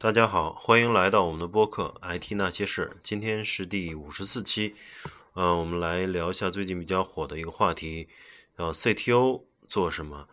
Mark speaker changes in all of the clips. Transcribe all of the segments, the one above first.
Speaker 1: 大家好，欢迎来到我们的播客《IT 那些事》，今天是第五十四期。嗯，我们来聊一下最近比较火的一个话题，呃，CTO 做什么？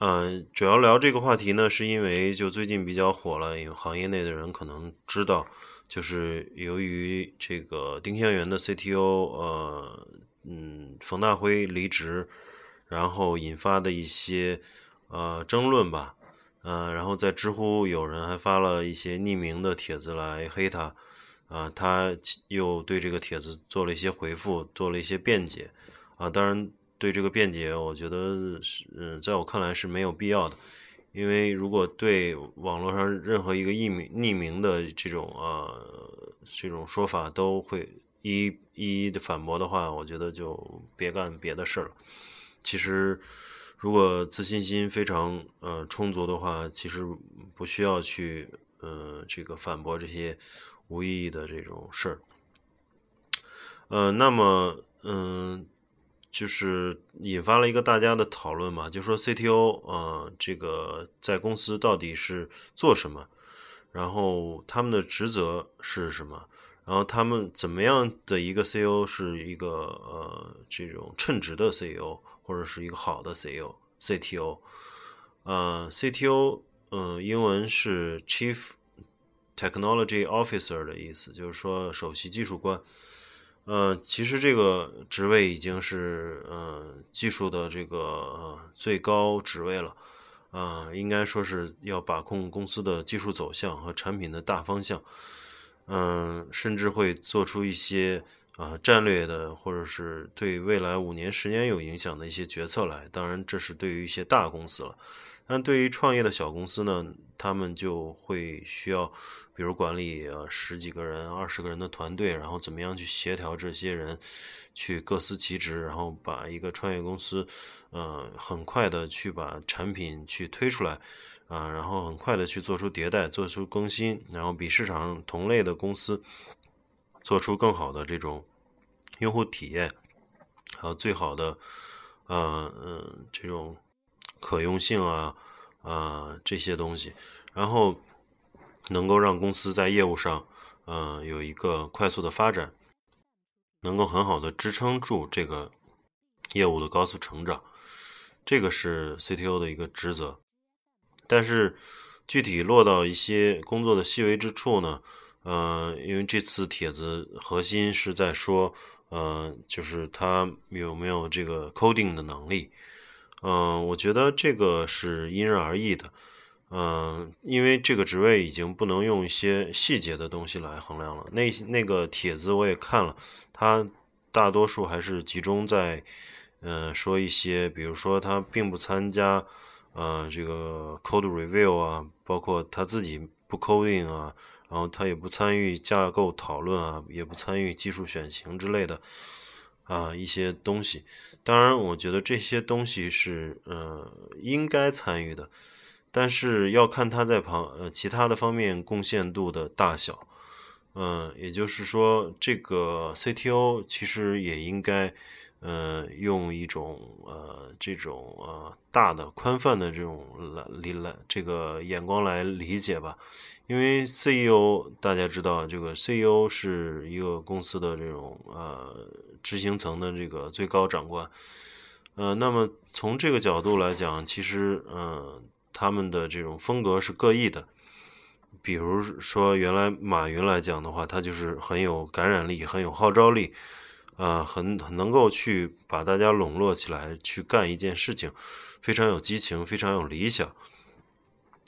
Speaker 1: 嗯，主要聊这个话题呢，是因为就最近比较火了，因为行业内的人可能知道，就是由于这个丁香园的 CTO，呃，嗯，冯大辉离职，然后引发的一些呃争论吧。嗯，然后在知乎有人还发了一些匿名的帖子来黑他，啊，他又对这个帖子做了一些回复，做了一些辩解，啊，当然对这个辩解，我觉得是，嗯，在我看来是没有必要的，因为如果对网络上任何一个匿名匿名的这种呃这种说法都会一一一的反驳的话，我觉得就别干别的事了。其实。如果自信心非常呃充足的话，其实不需要去呃这个反驳这些无意义的这种事儿。呃，那么嗯，就是引发了一个大家的讨论嘛，就说 CTO 呃这个在公司到底是做什么，然后他们的职责是什么，然后他们怎么样的一个 CEO 是一个呃这种称职的 CEO。或者是一个好的 CEO、CTO，呃，CTO，嗯，英文是 Chief Technology Officer 的意思，就是说首席技术官。呃，其实这个职位已经是呃技术的这个最高职位了，啊，应该说是要把控公司的技术走向和产品的大方向，嗯，甚至会做出一些。啊，战略的或者是对未来五年、十年有影响的一些决策来，当然这是对于一些大公司了。但对于创业的小公司呢，他们就会需要，比如管理呃十几个人、二十个人的团队，然后怎么样去协调这些人，去各司其职，然后把一个创业公司，呃，很快的去把产品去推出来，啊，然后很快的去做出迭代、做出更新，然后比市场同类的公司。做出更好的这种用户体验，还有最好的，呃嗯，这种可用性啊啊这些东西，然后能够让公司在业务上，嗯，有一个快速的发展，能够很好的支撑住这个业务的高速成长，这个是 CTO 的一个职责。但是具体落到一些工作的细微之处呢？嗯，因为这次帖子核心是在说，嗯，就是他有没有这个 coding 的能力。嗯，我觉得这个是因人而异的。嗯，因为这个职位已经不能用一些细节的东西来衡量了。那那个帖子我也看了，他大多数还是集中在，嗯，说一些，比如说他并不参加，呃，这个 code review 啊，包括他自己不 coding 啊。然后他也不参与架构讨论啊，也不参与技术选型之类的啊一些东西。当然，我觉得这些东西是呃应该参与的，但是要看他在旁呃其他的方面贡献度的大小。嗯，也就是说，这个 CTO 其实也应该。呃，用一种呃这种呃大的宽泛的这种来理来这个眼光来理解吧，因为 CEO 大家知道，这个 CEO 是一个公司的这种呃执行层的这个最高长官，呃，那么从这个角度来讲，其实嗯他们的这种风格是各异的，比如说原来马云来讲的话，他就是很有感染力，很有号召力。啊，很很能够去把大家笼络起来去干一件事情，非常有激情，非常有理想。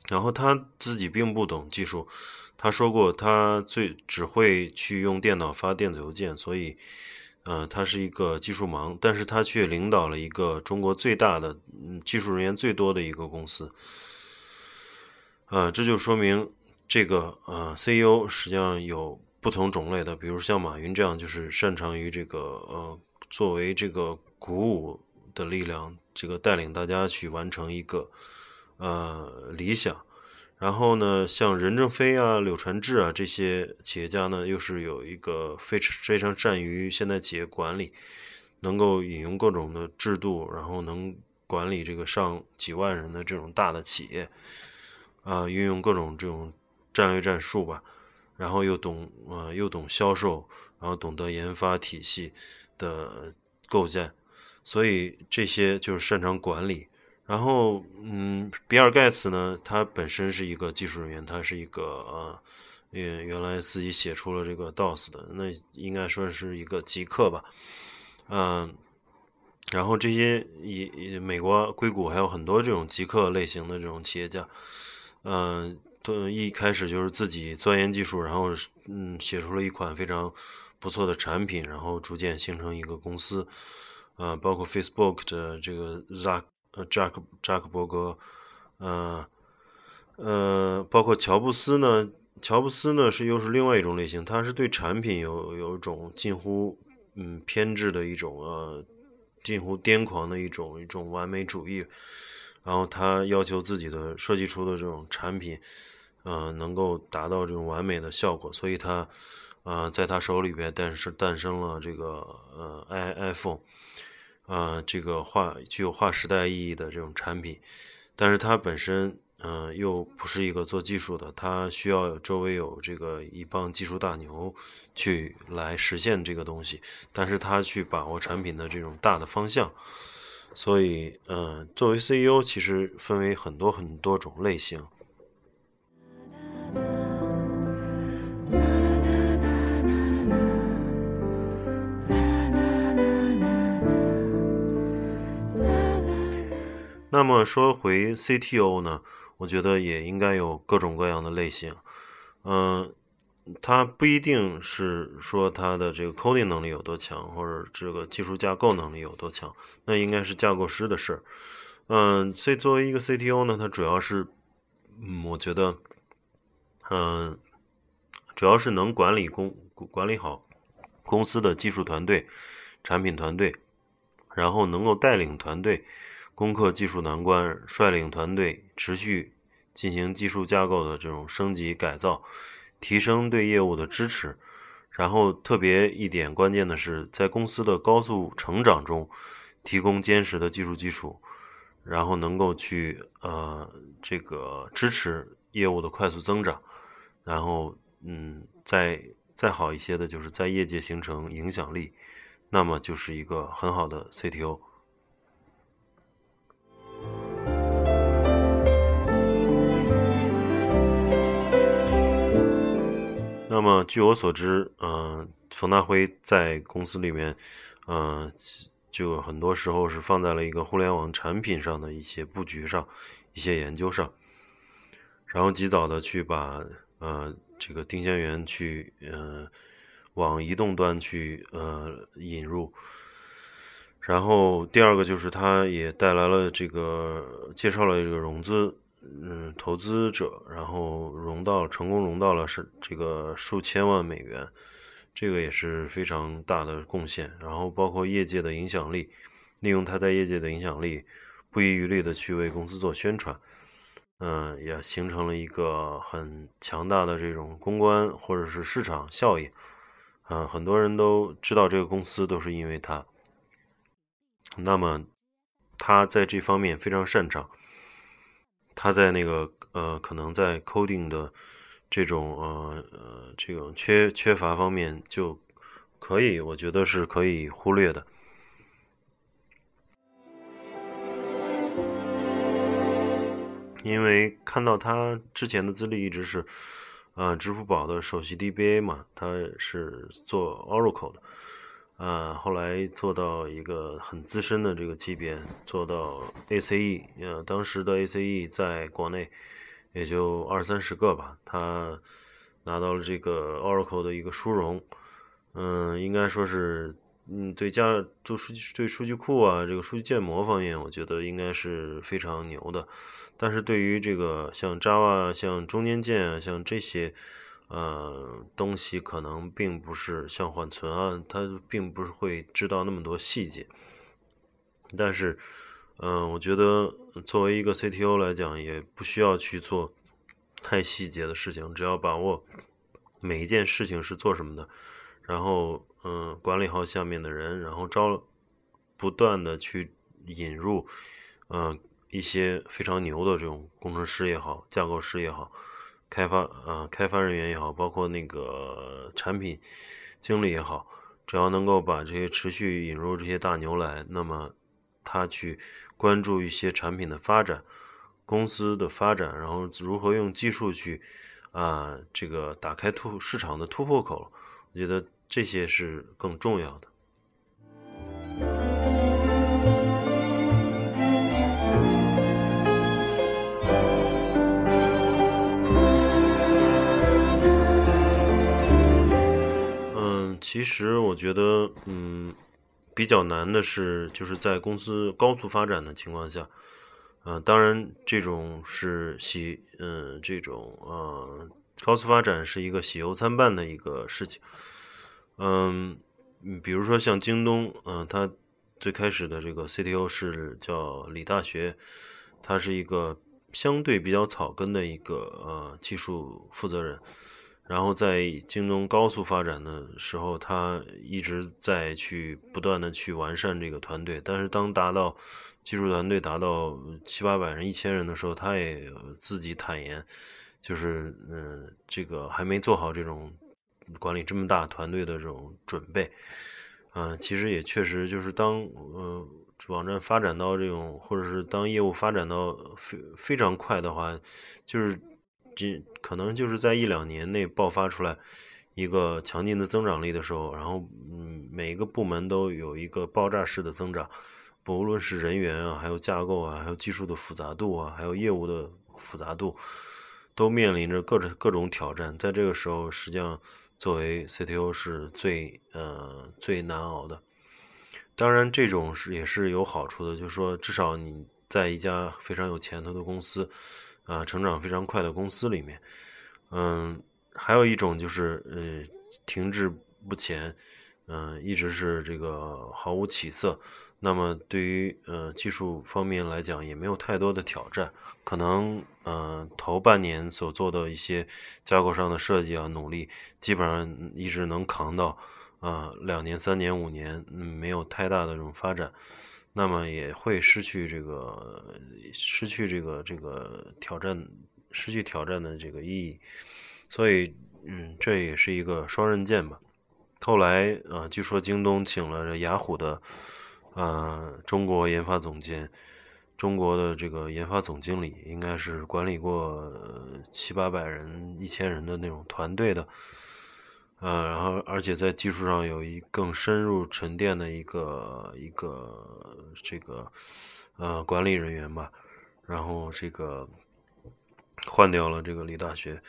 Speaker 1: 然后他自己并不懂技术，他说过他最只会去用电脑发电子邮件，所以，呃，他是一个技术盲，但是他却领导了一个中国最大的技术人员最多的一个公司。啊，这就说明这个呃 CEO 实际上有。不同种类的，比如像马云这样，就是擅长于这个呃，作为这个鼓舞的力量，这个带领大家去完成一个呃理想。然后呢，像任正非啊、柳传志啊这些企业家呢，又是有一个非常非常善于现代企业管理，能够引用各种的制度，然后能管理这个上几万人的这种大的企业啊，运用各种这种。战略战术吧，然后又懂呃又懂销售，然后懂得研发体系的构建，所以这些就是擅长管理。然后嗯，比尔盖茨呢，他本身是一个技术人员，他是一个呃。原原来自己写出了这个 DOS 的，那应该说是一个极客吧，嗯，然后这些以美国硅谷还有很多这种极客类型的这种企业家，嗯，都一开始就是自己钻研技术，然后嗯写出了一款非常不错的产品，然后逐渐形成一个公司，啊，包括 Facebook 的这个 Zack 呃扎克扎克伯格，嗯呃，包括乔布斯呢。乔布斯呢是又是另外一种类型，他是对产品有有一种近乎嗯偏执的一种呃近乎癫狂的一种一种完美主义，然后他要求自己的设计出的这种产品，呃能够达到这种完美的效果，所以他呃在他手里边诞生诞生了这个呃 i iPhone，呃这个划具有划时代意义的这种产品，但是他本身。嗯，又不是一个做技术的，他需要周围有这个一帮技术大牛去来实现这个东西，但是他去把握产品的这种大的方向，所以，嗯，作为 CEO，其实分为很多很多种类型。那么说回 CTO 呢？我觉得也应该有各种各样的类型，嗯，他不一定是说他的这个 coding 能力有多强，或者这个技术架构能力有多强，那应该是架构师的事儿，嗯，所以作为一个 CTO 呢，他主要是，嗯，我觉得，嗯，主要是能管理公管理好公司的技术团队、产品团队，然后能够带领团队。攻克技术难关，率领团队持续进行技术架构的这种升级改造，提升对业务的支持。然后特别一点关键的是，在公司的高速成长中，提供坚实的技术基础，然后能够去呃这个支持业务的快速增长。然后嗯，再再好一些的就是在业界形成影响力，那么就是一个很好的 CTO。那么，据我所知，嗯，冯大辉在公司里面，嗯，就很多时候是放在了一个互联网产品上的一些布局上、一些研究上，然后及早的去把，呃，这个丁香园去，呃，往移动端去，呃，引入。然后第二个就是他也带来了这个，介绍了这个融资。嗯，投资者然后融到成功融到了是这个数千万美元，这个也是非常大的贡献。然后包括业界的影响力，利用他在业界的影响力，不遗余力的去为公司做宣传，嗯，也形成了一个很强大的这种公关或者是市场效应。嗯，很多人都知道这个公司都是因为他。那么他在这方面非常擅长。他在那个呃，可能在 coding 的这种呃呃这种缺缺乏方面，就可以，我觉得是可以忽略的。因为看到他之前的资历一直是，呃，支付宝的首席 DBA 嘛，他是做 Oracle 的。啊，后来做到一个很资深的这个级别，做到 ACE，呃，当时的 ACE 在国内也就二三十个吧。他拿到了这个 Oracle 的一个殊荣，嗯，应该说是，嗯，对加做数据、对数据库啊，这个数据建模方面，我觉得应该是非常牛的。但是对于这个像 Java、像中间件啊，像这些。呃，东西可能并不是像缓存啊，它并不是会知道那么多细节。但是，嗯，我觉得作为一个 CTO 来讲，也不需要去做太细节的事情，只要把握每一件事情是做什么的，然后，嗯，管理好下面的人，然后招不断的去引入，嗯，一些非常牛的这种工程师也好，架构师也好。开发啊开发人员也好，包括那个产品经理也好，只要能够把这些持续引入这些大牛来，那么他去关注一些产品的发展、公司的发展，然后如何用技术去啊这个打开突市场的突破口，我觉得这些是更重要的。其实我觉得，嗯，比较难的是，就是在公司高速发展的情况下，呃，当然这种是喜，嗯，这种呃高速发展是一个喜忧参半的一个事情，嗯，比如说像京东，嗯，它最开始的这个 CTO 是叫李大学，他是一个相对比较草根的一个呃技术负责人。然后在京东高速发展的时候，他一直在去不断的去完善这个团队。但是当达到技术团队达到七八百人、一千人的时候，他也自己坦言，就是嗯，这个还没做好这种管理这么大团队的这种准备。嗯，其实也确实就是当呃网站发展到这种，或者是当业务发展到非非常快的话，就是。这可能就是在一两年内爆发出来一个强劲的增长力的时候，然后嗯，每一个部门都有一个爆炸式的增长，不论是人员啊，还有架构啊，还有技术的复杂度啊，还有业务的复杂度，都面临着各种各种挑战。在这个时候，实际上作为 CTO 是最呃最难熬的。当然，这种是也是有好处的，就是说至少你在一家非常有前途的公司。啊，成长非常快的公司里面，嗯，还有一种就是呃，停滞不前，嗯，一直是这个毫无起色。那么对于呃技术方面来讲，也没有太多的挑战。可能呃头半年所做的一些架构上的设计啊，努力，基本上一直能扛到啊两年、三年、五年，嗯，没有太大的这种发展。那么也会失去这个，失去这个这个挑战，失去挑战的这个意义，所以，嗯，这也是一个双刃剑吧。后来啊，据说京东请了雅虎的，啊，中国研发总监，中国的这个研发总经理，应该是管理过七八百人、一千人的那种团队的。呃，然后而且在技术上有一更深入沉淀的一个一个这个呃管理人员吧，然后这个换掉了这个李大学，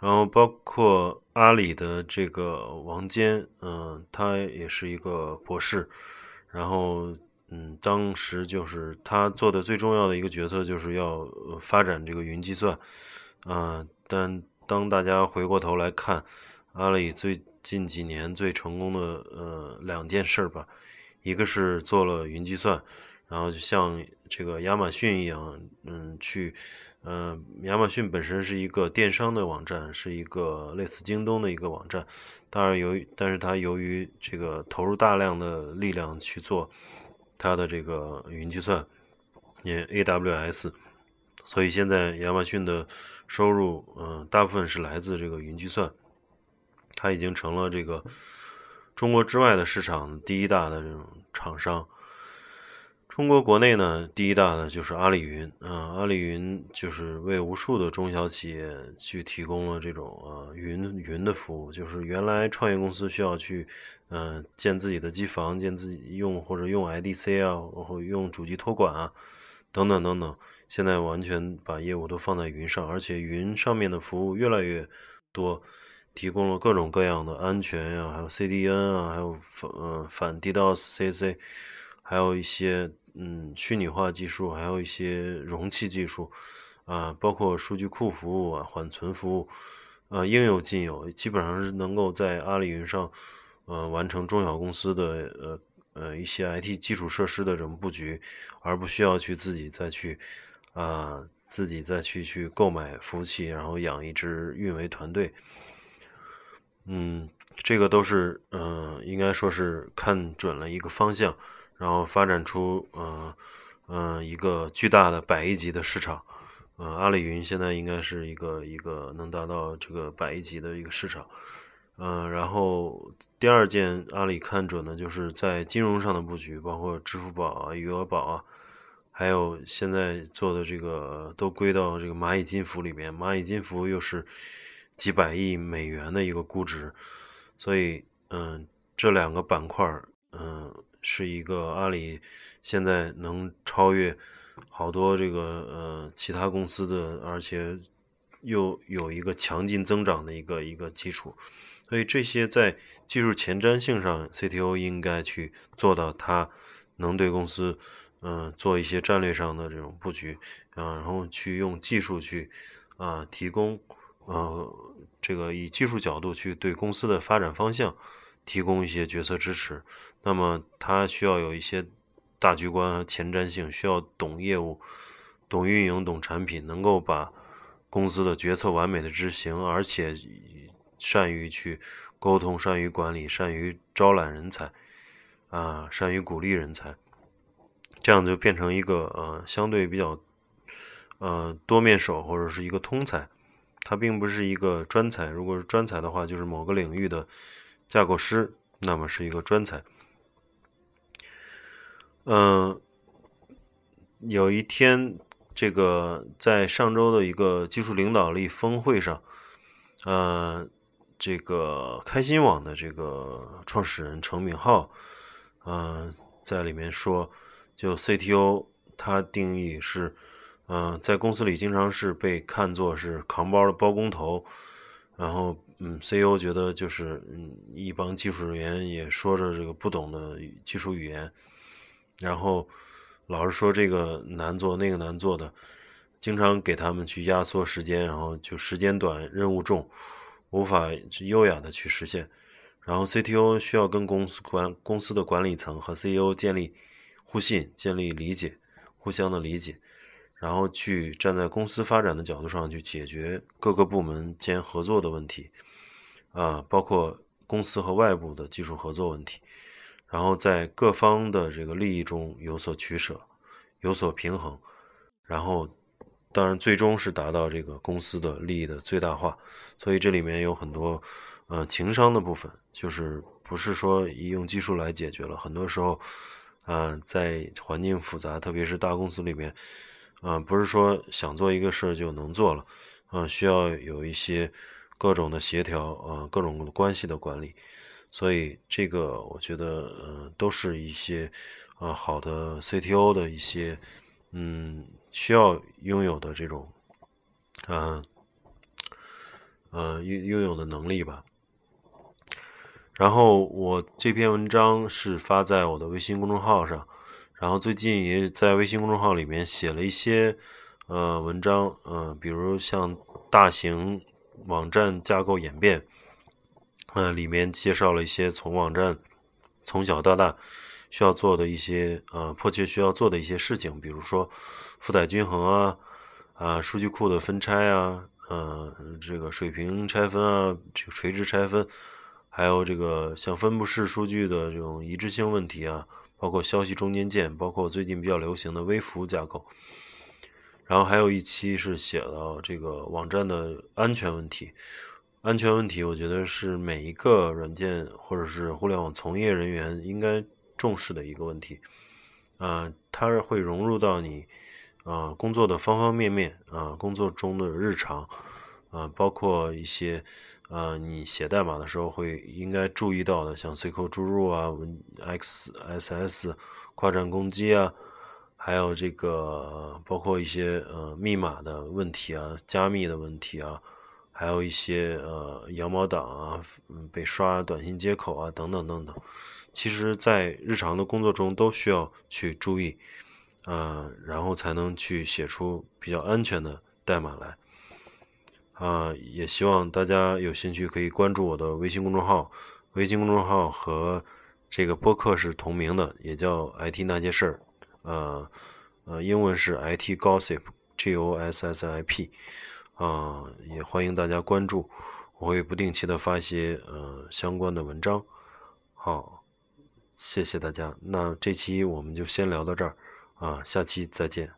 Speaker 1: 然后包括阿里的这个王坚，嗯，他也是一个博士，然后嗯，当时就是他做的最重要的一个决策就是要发展这个云计算，啊，但当大家回过头来看。阿里最近几年最成功的呃两件事吧，一个是做了云计算，然后就像这个亚马逊一样，嗯，去，嗯，亚马逊本身是一个电商的网站，是一个类似京东的一个网站，当然由于，但是它由于这个投入大量的力量去做它的这个云计算，也 AWS，所以现在亚马逊的收入，嗯，大部分是来自这个云计算。它已经成了这个中国之外的市场第一大的这种厂商。中国国内呢，第一大的就是阿里云啊，阿里云就是为无数的中小企业去提供了这种呃云云的服务。就是原来创业公司需要去嗯建自己的机房，建自己用或者用 IDC 啊，或用主机托管啊等等等等，现在完全把业务都放在云上，而且云上面的服务越来越多。提供了各种各样的安全呀，还有 CDN 啊，还有反呃反 DDoS、CC，还有一些嗯虚拟化技术，还有一些容器技术啊，包括数据库服务啊、缓存服务啊，应有尽有，基本上是能够在阿里云上呃完成中小公司的呃呃一些 IT 基础设施的这种布局，而不需要去自己再去啊自己再去去购买服务器，然后养一支运维团队。嗯，这个都是嗯，应该说是看准了一个方向，然后发展出嗯嗯一个巨大的百亿级的市场，呃，阿里云现在应该是一个一个能达到这个百亿级的一个市场。嗯，然后第二件阿里看准的就是在金融上的布局，包括支付宝啊、余额宝啊，还有现在做的这个都归到这个蚂蚁金服里面。蚂蚁金服又是几百亿美元的一个估值，所以嗯，这两个板块嗯，是一个阿里现在能超越好多这个呃其他公司的，而且又有一个强劲增长的一个一个基础。所以这些在技术前瞻性上，CTO 应该去做到，他能对公司，嗯，做一些战略上的这种布局，啊，然后去用技术去，啊，提供，呃，这个以技术角度去对公司的发展方向提供一些决策支持。那么他需要有一些大局观和前瞻性，需要懂业务、懂运营、懂产品，能够把公司的决策完美的执行，而且。善于去沟通，善于管理，善于招揽人才，啊，善于鼓励人才，这样就变成一个呃相对比较呃多面手或者是一个通才，他并不是一个专才。如果是专才的话，就是某个领域的架构师，那么是一个专才。嗯，有一天，这个在上周的一个技术领导力峰会上，呃。这个开心网的这个创始人程敏浩，嗯，在里面说，就 CTO 他定义是，嗯，在公司里经常是被看作是扛包的包工头，然后，嗯，CEO 觉得就是，嗯，一帮技术人员也说着这个不懂的技术语言，然后老是说这个难做那个难做的，经常给他们去压缩时间，然后就时间短，任务重。无法优雅的去实现，然后 CTO 需要跟公司管公司的管理层和 CEO 建立互信，建立理解，互相的理解，然后去站在公司发展的角度上去解决各个部门间合作的问题，啊，包括公司和外部的技术合作问题，然后在各方的这个利益中有所取舍，有所平衡，然后。当然，最终是达到这个公司的利益的最大化，所以这里面有很多，呃，情商的部分，就是不是说一用技术来解决了。很多时候，啊，在环境复杂，特别是大公司里面，啊，不是说想做一个事就能做了，啊，需要有一些各种的协调，啊，各种关系的管理。所以这个我觉得，呃，都是一些，啊，好的 CTO 的一些，嗯。需要拥有的这种，嗯，呃，拥拥有的能力吧。然后我这篇文章是发在我的微信公众号上，然后最近也在微信公众号里面写了一些呃文章，呃，比如像大型网站架构演变，呃，里面介绍了一些从网站从小到大需要做的一些呃迫切需要做的一些事情，比如说。负载均衡啊，啊，数据库的分拆啊，嗯，这个水平拆分啊，这个垂直拆分，还有这个像分布式数据的这种一致性问题啊，包括消息中间件，包括最近比较流行的微服务架构。然后还有一期是写了这个网站的安全问题，安全问题我觉得是每一个软件或者是互联网从业人员应该重视的一个问题，啊，它会融入到你。啊，工作的方方面面啊，工作中的日常啊，包括一些啊，你写代码的时候会应该注意到的，像 SQL 注入啊、文 XSS 跨站攻击啊，还有这个包括一些呃密码的问题啊、加密的问题啊，还有一些呃羊毛党啊、被刷短信接口啊等等等等，其实在日常的工作中都需要去注意。啊，然后才能去写出比较安全的代码来。啊，也希望大家有兴趣可以关注我的微信公众号，微信公众号和这个播客是同名的，也叫 IT 那些事儿。呃呃，英文是 IT Gossip，G O S S I P。啊，也欢迎大家关注，我会不定期的发一些呃相关的文章。好，谢谢大家。那这期我们就先聊到这儿。啊，下期再见。